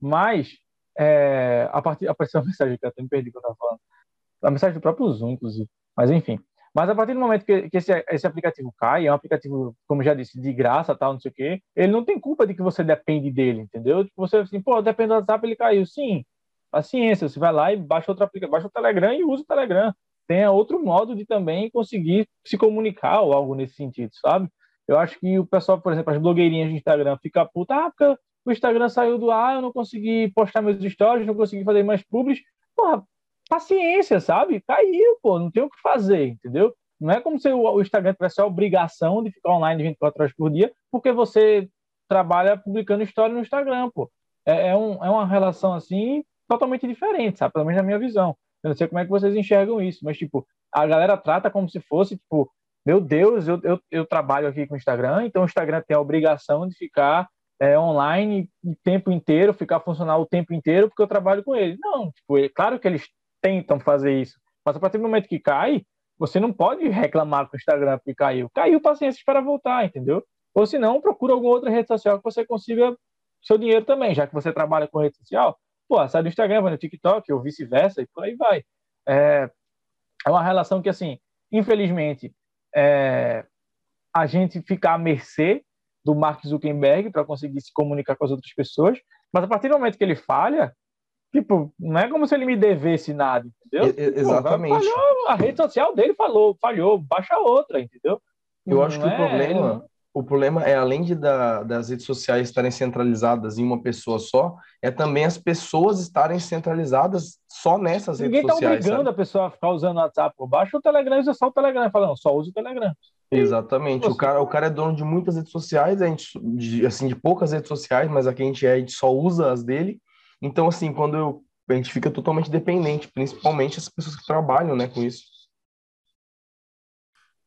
Mas é, a partir apareceu uma mensagem que eu até me perdi que eu estava falando a mensagem do próprio Zoom, inclusive. Mas enfim. Mas a partir do momento que, que esse, esse, aplicativo cai, é um aplicativo, como já disse, de graça, tal, não sei o quê, ele não tem culpa de que você depende dele, entendeu? Tipo, você assim, pô, depende do WhatsApp, ele caiu. Sim, paciência, você vai lá e baixa outro aplicativo, baixa o Telegram e usa o Telegram. Tenha outro modo de também conseguir se comunicar ou algo nesse sentido, sabe? Eu acho que o pessoal, por exemplo, as blogueirinhas de Instagram fica puta, ah, porque o Instagram saiu do ar, eu não consegui postar meus stories, não consegui fazer mais publis. Porra, paciência, sabe? Caiu, pô, não tem o que fazer, entendeu? Não é como se o Instagram tivesse a obrigação de ficar online 24 horas por dia, porque você trabalha publicando história no Instagram, pô. É, é, um, é uma relação, assim, totalmente diferente, sabe? Pelo menos na minha visão. Eu não sei como é que vocês enxergam isso, mas, tipo, a galera trata como se fosse, tipo, meu Deus, eu, eu, eu trabalho aqui com o Instagram, então o Instagram tem a obrigação de ficar é, online o tempo inteiro, ficar funcional o tempo inteiro, porque eu trabalho com ele. Não, tipo, é claro que eles tentam fazer isso. Mas a partir do momento que cai, você não pode reclamar com o Instagram porque caiu. Caiu, paciência, para voltar, entendeu? Ou se não, procura alguma outra rede social que você consiga seu dinheiro também, já que você trabalha com rede social. Pô, sai do Instagram, vai no TikTok, ou vice-versa, e por aí vai. É, é uma relação que, assim, infelizmente, é, a gente fica à mercê do Mark Zuckerberg para conseguir se comunicar com as outras pessoas, mas a partir do momento que ele falha, Tipo, não é como se ele me devesse nada, entendeu? exatamente. Pô, falhou, a rede social dele falou, falhou, baixa outra, entendeu? Eu não acho que é, o problema. O problema é além de da, das redes sociais estarem centralizadas em uma pessoa só, é também as pessoas estarem centralizadas só nessas Ninguém redes tá sociais. Ninguém está obrigando sabe? a pessoa a ficar usando o WhatsApp. Baixa o Telegram usa só o Telegram. Fala, não, só usa o Telegram. Exatamente. O cara, o cara é dono de muitas redes sociais, a gente, de, assim, de poucas redes sociais, mas aqui a gente, é, a gente só usa as dele. Então, assim, quando eu, a gente fica totalmente dependente, principalmente as pessoas que trabalham, né, com isso.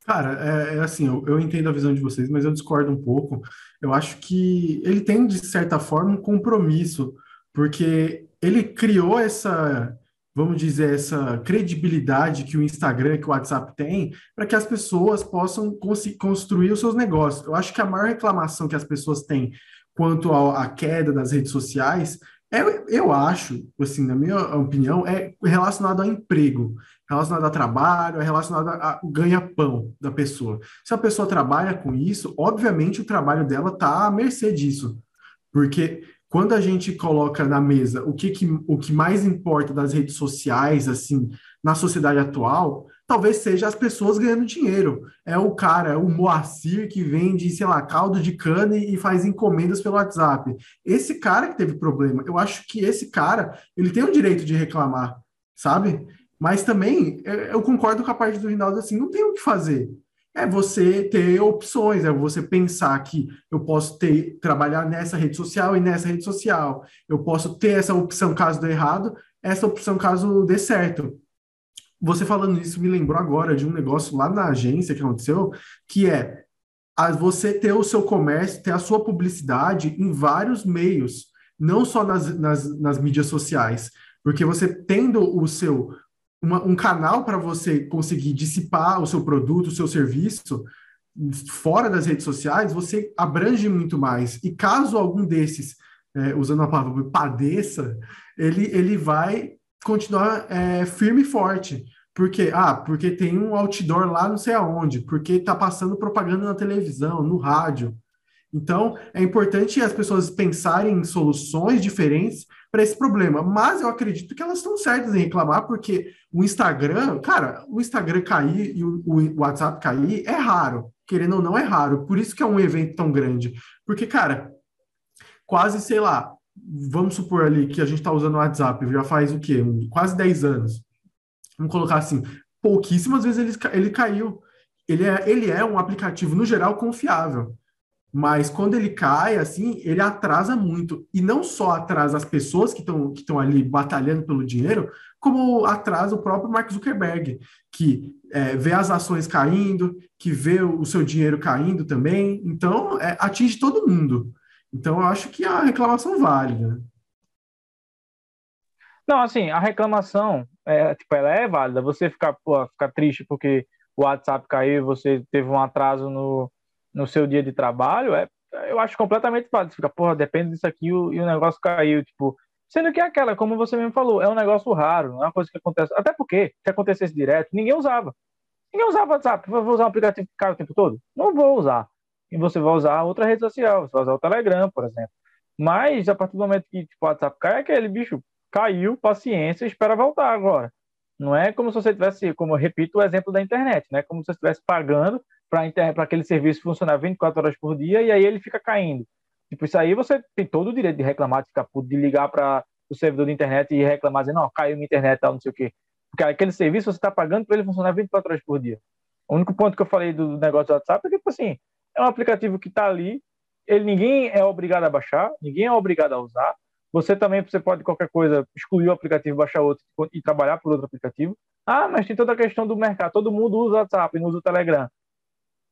Cara, é, é assim, eu, eu, entendo a visão de vocês, mas eu discordo um pouco. Eu acho que ele tem, de certa forma, um compromisso, porque ele criou essa, vamos dizer, essa credibilidade que o Instagram, que o WhatsApp tem, para que as pessoas possam construir os seus negócios. Eu acho que a maior reclamação que as pessoas têm quanto à queda das redes sociais é, eu acho, assim, na minha opinião, é relacionado a emprego, relacionado a trabalho, é relacionado ao ganha-pão da pessoa. Se a pessoa trabalha com isso, obviamente o trabalho dela está à mercê disso. Porque quando a gente coloca na mesa o que, que, o que mais importa das redes sociais, assim, na sociedade atual, talvez seja as pessoas ganhando dinheiro. É o cara, o Moacir que vende, sei lá, caldo de cana e faz encomendas pelo WhatsApp. Esse cara que teve problema, eu acho que esse cara, ele tem o direito de reclamar, sabe? Mas também, eu concordo com a parte do Rinaldo, assim, não tem o que fazer. é você ter opções, é você pensar que eu posso ter trabalhar nessa rede social e nessa rede social. Eu posso ter essa opção caso dê errado, essa opção caso dê certo. Você falando isso me lembrou agora de um negócio lá na agência que aconteceu, que é você ter o seu comércio, ter a sua publicidade em vários meios, não só nas, nas, nas mídias sociais. Porque você tendo o seu uma, um canal para você conseguir dissipar o seu produto, o seu serviço fora das redes sociais, você abrange muito mais. E caso algum desses, é, usando a palavra padeça, ele, ele vai continuar é, firme e forte. Porque, ah, porque tem um outdoor lá não sei aonde, porque está passando propaganda na televisão, no rádio. Então, é importante as pessoas pensarem em soluções diferentes para esse problema. Mas eu acredito que elas estão certas em reclamar, porque o Instagram, cara, o Instagram cair e o, o WhatsApp cair é raro. Querendo ou não, é raro. Por isso que é um evento tão grande. Porque, cara, quase, sei lá, vamos supor ali que a gente está usando o WhatsApp já faz o quê? Um, quase 10 anos. Vamos colocar assim, pouquíssimas vezes ele, ele caiu. Ele é, ele é um aplicativo, no geral, confiável. Mas quando ele cai, assim, ele atrasa muito. E não só atrasa as pessoas que estão que ali batalhando pelo dinheiro, como atrasa o próprio Mark Zuckerberg, que é, vê as ações caindo, que vê o seu dinheiro caindo também. Então, é, atinge todo mundo. Então, eu acho que a reclamação vale. Né? Não, assim, a reclamação, é, tipo, ela é válida. Você ficar, pô, ficar triste porque o WhatsApp caiu, você teve um atraso no no seu dia de trabalho, é, eu acho completamente válido. Fica, porra, depende disso aqui e o negócio caiu. Tipo, sendo que é aquela, como você mesmo falou, é um negócio raro, não é uma coisa que acontece. Até porque, se acontecesse direto, ninguém usava. Ninguém usava WhatsApp. Vou usar um aplicativo que cai o tempo todo? Não vou usar. E você vai usar outra rede social, você vai usar o Telegram, por exemplo. Mas, a partir do momento que tipo, o WhatsApp cai, é aquele bicho caiu, paciência, espera voltar agora. Não é como se você tivesse, como eu repito o exemplo da internet, né? Como se você estivesse pagando para aquele serviço funcionar 24 horas por dia e aí ele fica caindo. Tipo, isso aí você tem todo o direito de reclamar, de, ficar, de ligar para o servidor de internet e reclamar, dizer, não, caiu minha internet, tal, não sei o quê. Porque aquele serviço você está pagando para ele funcionar 24 horas por dia. O único ponto que eu falei do negócio do WhatsApp é que, tipo assim, é um aplicativo que está ali, ele, ninguém é obrigado a baixar, ninguém é obrigado a usar. Você também você pode, qualquer coisa, excluir o aplicativo, baixar outro e trabalhar por outro aplicativo. Ah, mas tem toda a questão do mercado. Todo mundo usa o WhatsApp, não usa o Telegram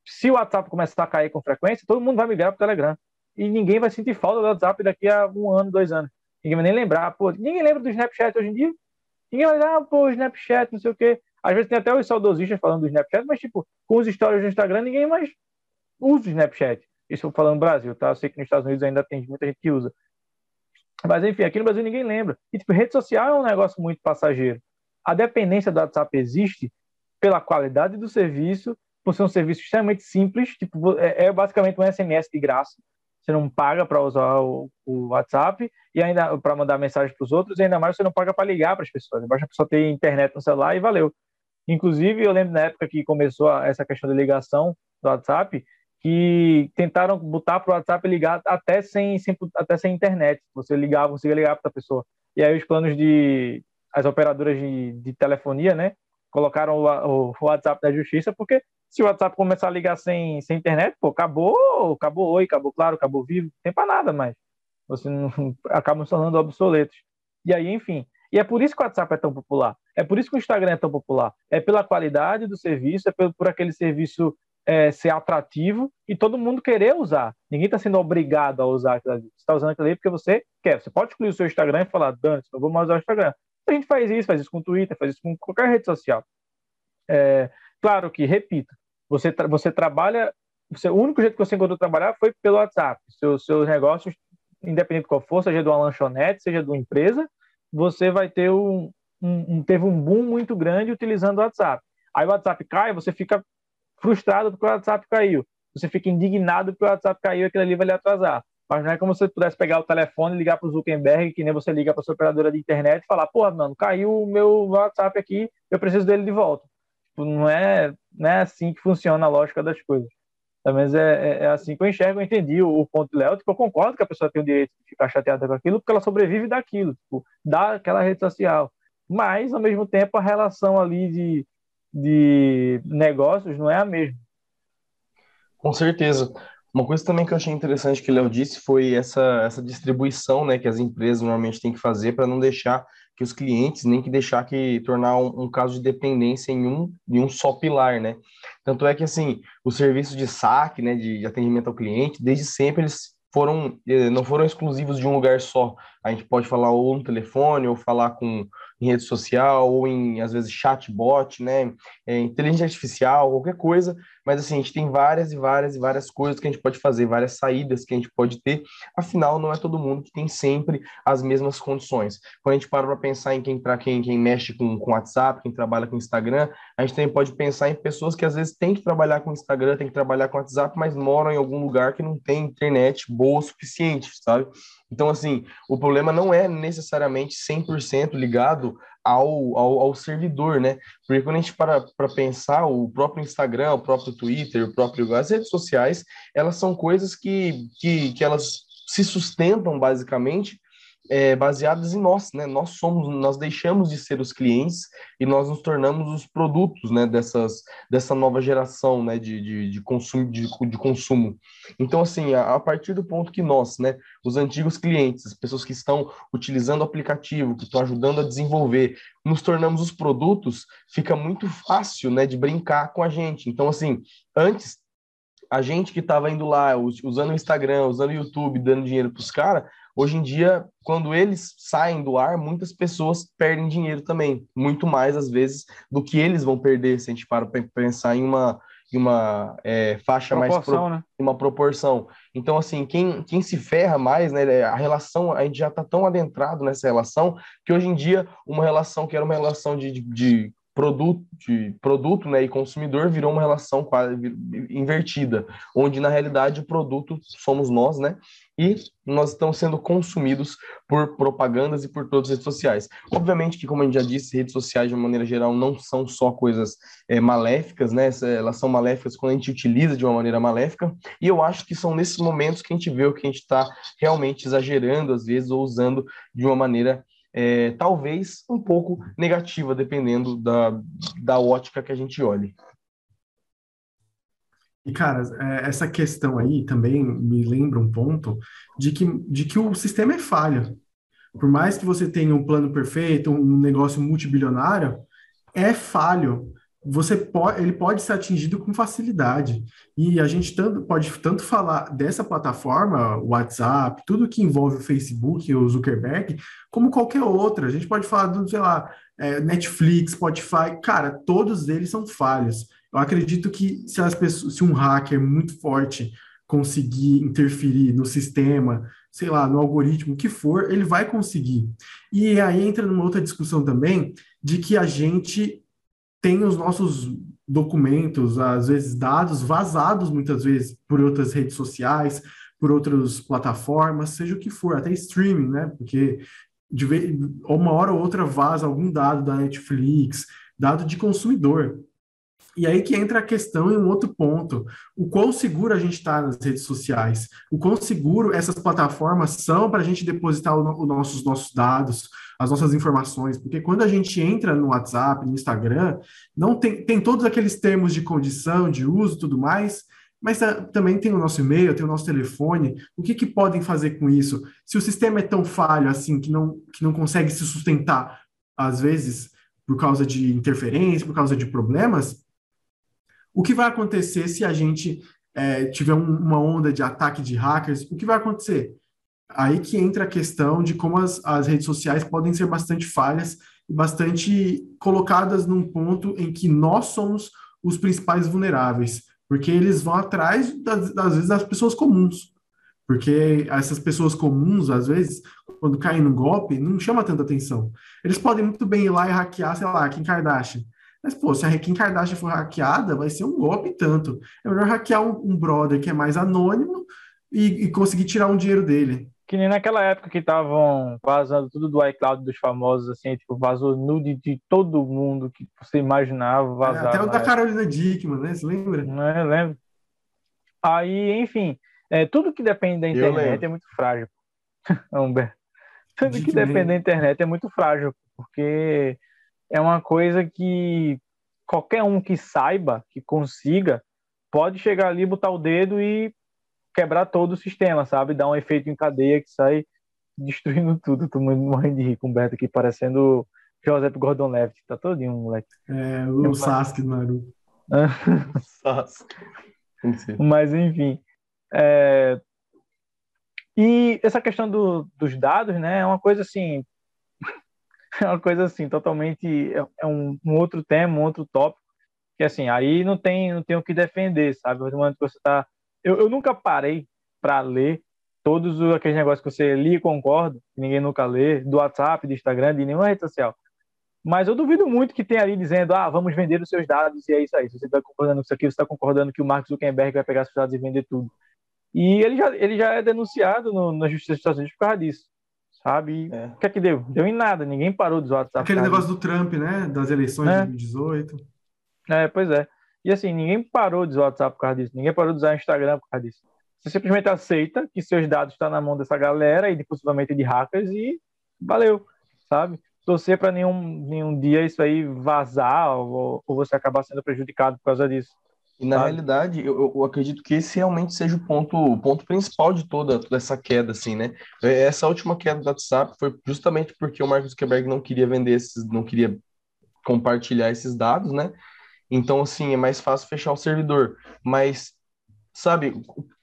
se o WhatsApp começar a cair com frequência, todo mundo vai migrar para o Telegram. E ninguém vai sentir falta do WhatsApp daqui a um ano, dois anos. Ninguém vai nem lembrar. Pô, ninguém lembra do Snapchat hoje em dia. Ninguém vai ah, pô, Snapchat, não sei o quê. Às vezes tem até os saudosistas falando do Snapchat, mas, tipo, com os stories do Instagram, ninguém mais usa o Snapchat. Isso falando no Brasil, tá? Eu sei que nos Estados Unidos ainda tem muita gente que usa. Mas, enfim, aqui no Brasil ninguém lembra. E, tipo, rede social é um negócio muito passageiro. A dependência do WhatsApp existe pela qualidade do serviço por ser um serviço extremamente simples, tipo, é, é basicamente um SMS de graça. Você não paga para usar o, o, WhatsApp e ainda para mandar mensagem para os outros, e ainda mais você não paga para ligar para as pessoas. Basta a pessoa ter internet no celular e valeu. Inclusive, eu lembro na época que começou essa questão de ligação do WhatsApp, que tentaram botar para o WhatsApp ligar até sem, sem, até sem internet. Você ligava, conseguia ligar para a pessoa. E aí os planos de as operadoras de, de telefonia, né, colocaram o, o, WhatsApp da justiça porque se o WhatsApp começar a ligar sem, sem internet, pô, acabou, acabou oi, acabou claro, acabou vivo, tem para nada mais. Você não acaba se tornando obsoletos. E aí, enfim. E é por isso que o WhatsApp é tão popular. É por isso que o Instagram é tão popular. É pela qualidade do serviço, é por, por aquele serviço é, ser atrativo e todo mundo querer usar. Ninguém está sendo obrigado a usar aquilo ali. Você está usando aquilo ali porque você quer. Você pode excluir o seu Instagram e falar, Dani, não vou mais usar o Instagram. A gente faz isso, faz isso com o Twitter, faz isso com qualquer rede social. É, claro que, repito, você, tra você trabalha, você, o único jeito que você encontrou trabalhar foi pelo WhatsApp. Seus, seus negócios, independente de qual for, seja de uma lanchonete, seja de uma empresa, você vai ter um, um, teve um boom muito grande utilizando o WhatsApp. Aí o WhatsApp cai, você fica frustrado porque o WhatsApp caiu. Você fica indignado porque o WhatsApp caiu e aquilo ali vai lhe atrasar. Mas não é como se você pudesse pegar o telefone ligar para o Zuckerberg, que nem você liga para sua operadora de internet e falar, pô, mano, caiu o meu WhatsApp aqui, eu preciso dele de volta. Tipo, não é, não é assim que funciona a lógica das coisas. Pelo menos é, é, é assim que eu enxergo, eu entendi o, o ponto do Léo. Tipo, eu concordo que a pessoa tem o direito de ficar chateada com aquilo, porque ela sobrevive daquilo, tipo, daquela rede social. Mas, ao mesmo tempo, a relação ali de, de negócios não é a mesma. Com certeza. Uma coisa também que eu achei interessante que o Léo disse foi essa, essa distribuição né, que as empresas normalmente têm que fazer para não deixar que os clientes, nem que deixar que tornar um, um, caso de dependência em um, em um só pilar, né? Tanto é que, assim, os serviços de saque, né, de, de atendimento ao cliente, desde sempre eles foram, eh, não foram exclusivos de um lugar só. A gente pode falar ou no telefone, ou falar com em rede social, ou em, às vezes, chatbot, né? É, inteligência artificial, qualquer coisa. Mas, assim, a gente tem várias e várias e várias coisas que a gente pode fazer, várias saídas que a gente pode ter. Afinal, não é todo mundo que tem sempre as mesmas condições. Quando a gente para para pensar em quem, para quem, quem mexe com, com WhatsApp, quem trabalha com Instagram, a gente também pode pensar em pessoas que, às vezes, têm que trabalhar com Instagram, têm que trabalhar com WhatsApp, mas moram em algum lugar que não tem internet boa o suficiente, sabe? Então, assim, o problema não é necessariamente 100% ligado ao, ao, ao, servidor, né? Porque quando a gente para para pensar, o próprio Instagram, o próprio Twitter, o próprio as redes sociais, elas são coisas que, que, que elas se sustentam basicamente é, baseadas em nós, né? Nós somos, nós deixamos de ser os clientes e nós nos tornamos os produtos, né? Dessas, dessa nova geração, né? De, de, de consumo, de, de consumo. Então, assim, a, a, partir do ponto que nós, né? Os antigos clientes, as pessoas que estão utilizando o aplicativo, que estão ajudando a desenvolver, nos tornamos os produtos, fica muito fácil, né? De brincar com a gente. Então, assim, antes a gente que estava indo lá, usando o Instagram, usando o YouTube, dando dinheiro para os caras, Hoje em dia, quando eles saem do ar, muitas pessoas perdem dinheiro também, muito mais às vezes do que eles vão perder, se a gente para para pensar em uma, em uma é, faixa mais pro, né? uma proporção. Então, assim, quem, quem se ferra mais, né? A relação, a gente já está tão adentrado nessa relação que hoje em dia uma relação que era uma relação de, de, de produto, de produto né, e consumidor virou uma relação quase invertida, onde na realidade o produto somos nós, né? E nós estamos sendo consumidos por propagandas e por todas as redes sociais. Obviamente que, como a gente já disse, redes sociais, de uma maneira geral, não são só coisas é, maléficas, né? Elas são maléficas quando a gente utiliza de uma maneira maléfica, e eu acho que são nesses momentos que a gente vê o que a gente está realmente exagerando, às vezes, ou usando de uma maneira é, talvez um pouco negativa, dependendo da, da ótica que a gente olhe. E, cara, é, essa questão aí também me lembra um ponto de que, de que o sistema é falho. Por mais que você tenha um plano perfeito, um negócio multibilionário, é falho você pode, ele pode ser atingido com facilidade. E a gente tanto, pode tanto falar dessa plataforma, WhatsApp, tudo que envolve o Facebook, o Zuckerberg, como qualquer outra. A gente pode falar do, sei lá, é, Netflix, Spotify, cara, todos eles são falhos. Eu acredito que se, as pessoas, se um hacker muito forte conseguir interferir no sistema, sei lá, no algoritmo, o que for, ele vai conseguir. E aí entra numa outra discussão também de que a gente tem os nossos documentos, às vezes dados vazados muitas vezes por outras redes sociais, por outras plataformas, seja o que for, até streaming, né? Porque de vez, uma hora ou outra vaza algum dado da Netflix, dado de consumidor. E aí que entra a questão em um outro ponto. O quão seguro a gente está nas redes sociais? O quão seguro essas plataformas são para a gente depositar os nossos, nossos dados, as nossas informações? Porque quando a gente entra no WhatsApp, no Instagram, não tem, tem todos aqueles termos de condição, de uso tudo mais, mas também tem o nosso e-mail, tem o nosso telefone. O que, que podem fazer com isso? Se o sistema é tão falho assim que não, que não consegue se sustentar, às vezes, por causa de interferência, por causa de problemas, o que vai acontecer se a gente é, tiver um, uma onda de ataque de hackers? O que vai acontecer? Aí que entra a questão de como as, as redes sociais podem ser bastante falhas e bastante colocadas num ponto em que nós somos os principais vulneráveis, porque eles vão atrás, das, das vezes, das pessoas comuns. Porque essas pessoas comuns, às vezes, quando caem no golpe, não chama tanta atenção. Eles podem muito bem ir lá e hackear, sei lá, Kim Kardashian. Mas, pô, se a Kim Kardashian for hackeada, vai ser um golpe tanto. É melhor hackear um, um brother que é mais anônimo e, e, conseguir tirar um dinheiro dele. Que nem naquela época que estavam vazando tudo do iCloud dos famosos, assim, tipo, vazou nude de todo mundo que você imaginava vazar. É, até o da Carolina Dickman, né? Você lembra? Não, eu lembro. Aí, enfim, é, tudo que depende da internet é muito frágil. Humber. Tudo Dickman. que depende da internet é muito frágil, porque é uma coisa que qualquer um que saiba, que consiga, pode chegar ali, botar o dedo e quebrar todo o sistema, sabe? Dar um efeito em cadeia que sai destruindo tudo. Tô morrendo de rir com o Beto aqui, parecendo Joseph Gordon-Levitt. Tá todinho, moleque. É, o Sasuke do Naruto. Sasuke. Mas, enfim. É... E essa questão do, dos dados, né, é uma coisa assim, é uma coisa assim, totalmente, é, é um, um, outro tema, um outro tópico, que assim, aí não tem, não tem o que defender, sabe? No momento que você tá... Eu, eu nunca parei para ler todos aqueles negócios que você lia e concorda, que ninguém nunca lê, do WhatsApp, do Instagram, de nenhuma rede social. Mas eu duvido muito que tenha ali dizendo, ah, vamos vender os seus dados e é isso aí. Se você está concordando com isso aqui, você está concordando que o Mark Zuckerberg vai pegar seus dados e vender tudo. E ele já, ele já é denunciado no, na Justiça dos Estados Unidos por causa disso. Sabe? É. O que é que deu? Deu em nada, ninguém parou o WhatsApp. Aquele negócio do Trump, né? Das eleições é. de 2018. É, pois é. E assim, ninguém parou de usar o WhatsApp por causa disso, ninguém parou de usar o Instagram por causa disso. Você simplesmente aceita que seus dados estão na mão dessa galera e possivelmente de hackers e valeu, sabe? torcer para nenhum, nenhum dia isso aí vazar ou, ou, você acabar sendo prejudicado por causa disso. E na sabe? realidade, eu, eu, acredito que esse realmente seja o ponto, o ponto principal de toda, toda essa queda, assim, né? É, essa última queda do WhatsApp foi justamente porque o Mark Zuckerberg não queria vender esses, não queria compartilhar esses dados, né? Então, assim, é mais fácil fechar o servidor. Mas, sabe,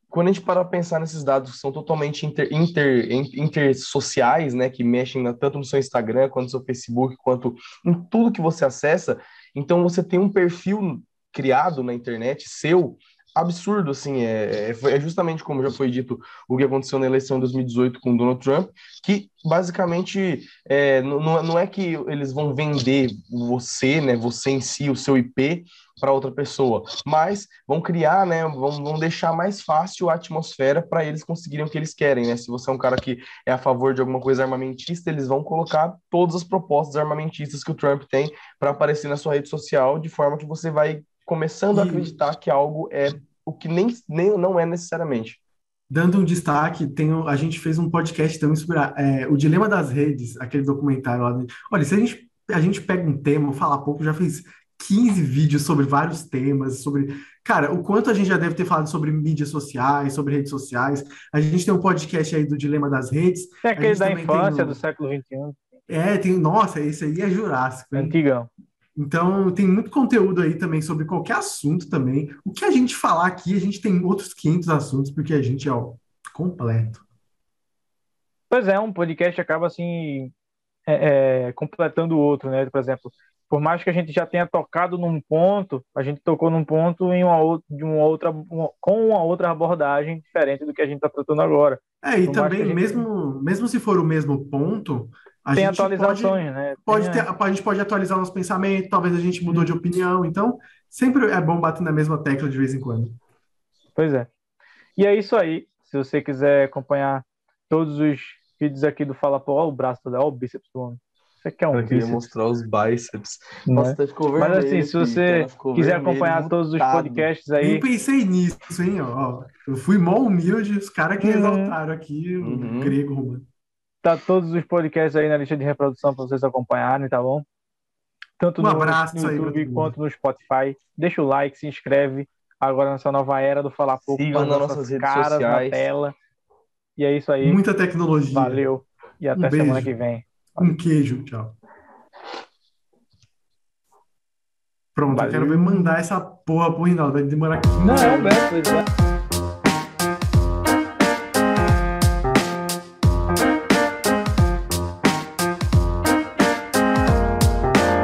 quando a gente para pensar nesses dados que são totalmente inter, inter, intersociais, né, que mexem na, tanto no seu Instagram, quanto no seu Facebook, quanto em tudo que você acessa, então você tem um perfil criado na internet seu absurdo, assim, é, é, é, justamente como já foi dito o que aconteceu na eleição de 2018 com Donald Trump, que basicamente é, não, não é que eles vão vender você, né, você em si, o seu IP, para outra pessoa, mas vão criar, né, vão, vão deixar mais fácil a atmosfera para eles conseguirem o que eles querem, né? Se você é um cara que é a favor de alguma coisa armamentista, eles vão colocar todas as propostas armamentistas que o Trump tem para aparecer na sua rede social, de forma que você vai começando e... a acreditar que algo é o que nem, nem não é necessariamente. Dando um destaque, tem, a gente fez um podcast também sobre é, o dilema das redes, aquele documentário lá. Olha, se a gente, a gente pega um tema, fala pouco, já fez 15 vídeos sobre vários temas, sobre. Cara, o quanto a gente já deve ter falado sobre mídias sociais, sobre redes sociais. A gente tem um podcast aí do Dilema das Redes. Tem aquele da infância do século XXI. É, tem. Nossa, esse aí é Jurássico. Hein? Antigão. Então, tem muito conteúdo aí também sobre qualquer assunto também. O que a gente falar aqui, a gente tem outros 500 assuntos, porque a gente é ó, completo. Pois é, um podcast acaba assim é, é, completando o outro, né? Por exemplo, por mais que a gente já tenha tocado num ponto, a gente tocou num ponto em uma outra, de uma outra, uma, com uma outra abordagem diferente do que a gente está tratando agora. É, e por também, gente... mesmo, mesmo se for o mesmo ponto, a tem gente atualizações, pode, né? Pode ter, a gente pode atualizar nosso pensamento, talvez a gente mudou de opinião, então sempre é bom bater na mesma tecla de vez em quando. Pois é. E é isso aí. Se você quiser acompanhar todos os vídeos aqui do Fala Pô, olha o braço, olha o bíceps do homem. Você quer um Eu queria mostrar os bíceps. Né? Nossa, tá ficou vermelho, Mas assim, se você quiser acompanhar mutado. todos os podcasts aí. Eu pensei nisso, hein? Ó, eu fui mó humilde, os caras que uhum. exaltaram aqui o uhum. grego romano. Tá todos os podcasts aí na lista de reprodução para vocês acompanharem, tá bom? Tanto um no, no YouTube quanto no Spotify. Deixa o like, se inscreve. Agora nessa nova era do Falar Pouco. Sigam nas nossas redes caras sociais. na tela. E é isso aí. Muita tecnologia. Valeu. E até um semana que vem. Um queijo, tchau. Pronto, Valeu. eu quero ver mandar essa porra pro Rinaldo. Vai demorar 15 Não, é o Beto,